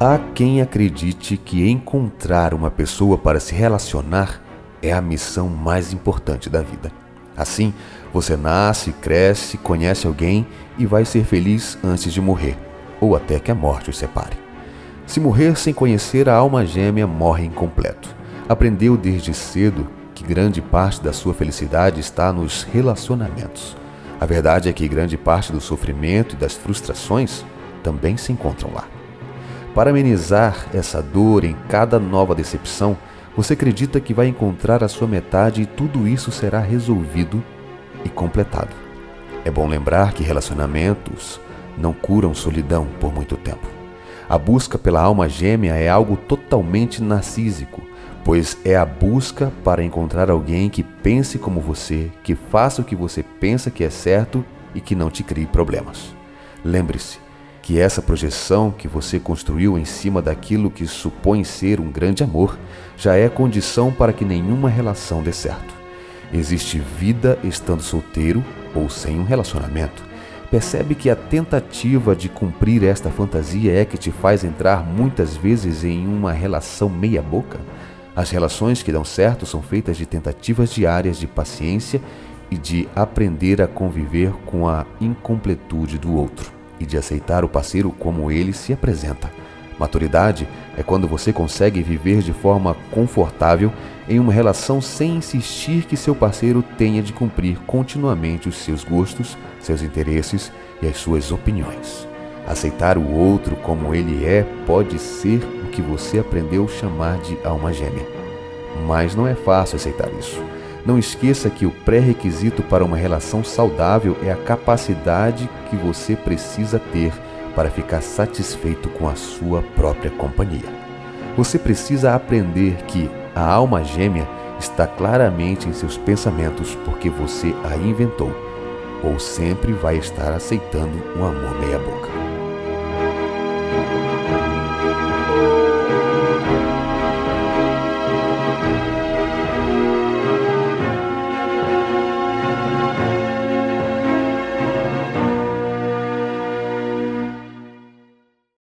Há quem acredite que encontrar uma pessoa para se relacionar é a missão mais importante da vida. Assim, você nasce, cresce, conhece alguém e vai ser feliz antes de morrer, ou até que a morte os separe. Se morrer sem conhecer a alma gêmea, morre incompleto. Aprendeu desde cedo que grande parte da sua felicidade está nos relacionamentos. A verdade é que grande parte do sofrimento e das frustrações também se encontram lá. Para amenizar essa dor em cada nova decepção, você acredita que vai encontrar a sua metade e tudo isso será resolvido e completado. É bom lembrar que relacionamentos não curam solidão por muito tempo. A busca pela alma gêmea é algo totalmente narcísico, pois é a busca para encontrar alguém que pense como você, que faça o que você pensa que é certo e que não te crie problemas. Lembre-se que essa projeção que você construiu em cima daquilo que supõe ser um grande amor já é condição para que nenhuma relação dê certo. Existe vida estando solteiro ou sem um relacionamento. Percebe que a tentativa de cumprir esta fantasia é que te faz entrar muitas vezes em uma relação meia-boca? As relações que dão certo são feitas de tentativas diárias de paciência e de aprender a conviver com a incompletude do outro e de aceitar o parceiro como ele se apresenta. Maturidade é quando você consegue viver de forma confortável em uma relação sem insistir que seu parceiro tenha de cumprir continuamente os seus gostos, seus interesses e as suas opiniões. Aceitar o outro como ele é pode ser que você aprendeu chamar de alma gêmea. Mas não é fácil aceitar isso. Não esqueça que o pré-requisito para uma relação saudável é a capacidade que você precisa ter para ficar satisfeito com a sua própria companhia. Você precisa aprender que a alma gêmea está claramente em seus pensamentos porque você a inventou, ou sempre vai estar aceitando um amor meia-boca.